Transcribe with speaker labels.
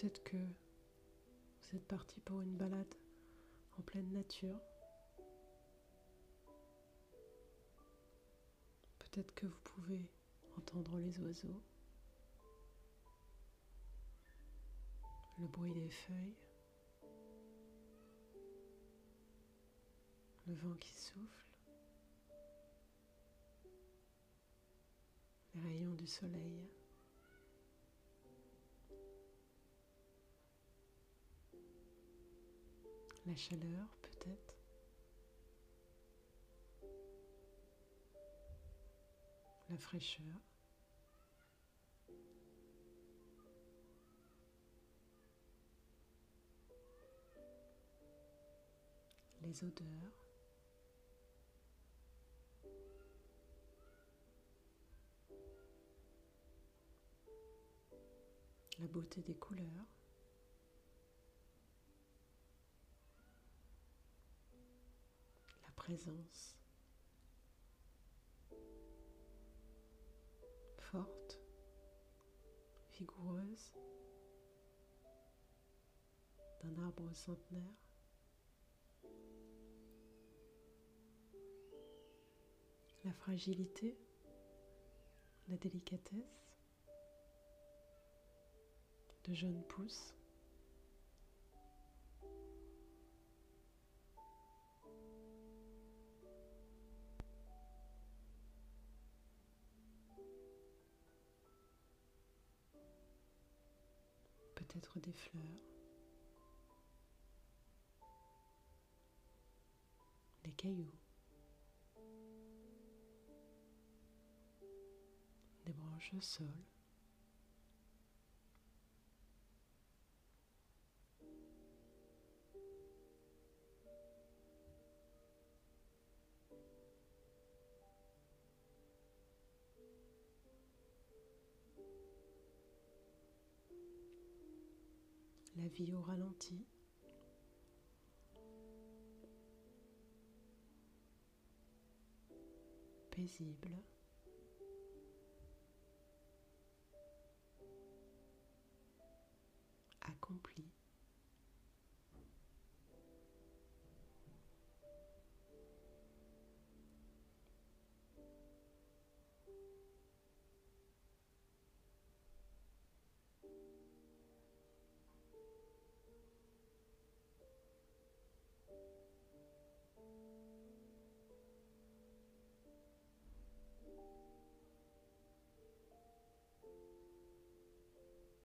Speaker 1: Peut-être que vous êtes parti pour une balade en pleine nature. Peut-être que vous pouvez entendre les oiseaux, le bruit des feuilles, le vent qui souffle, les rayons du soleil. La chaleur peut-être. La fraîcheur. Les odeurs. La beauté des couleurs. Présence forte, vigoureuse d'un arbre centenaire. La fragilité, la délicatesse de jeunes pousses. Peut-être des fleurs, des cailloux, des branches au sol. la vie au ralenti. Paisible. Accompli.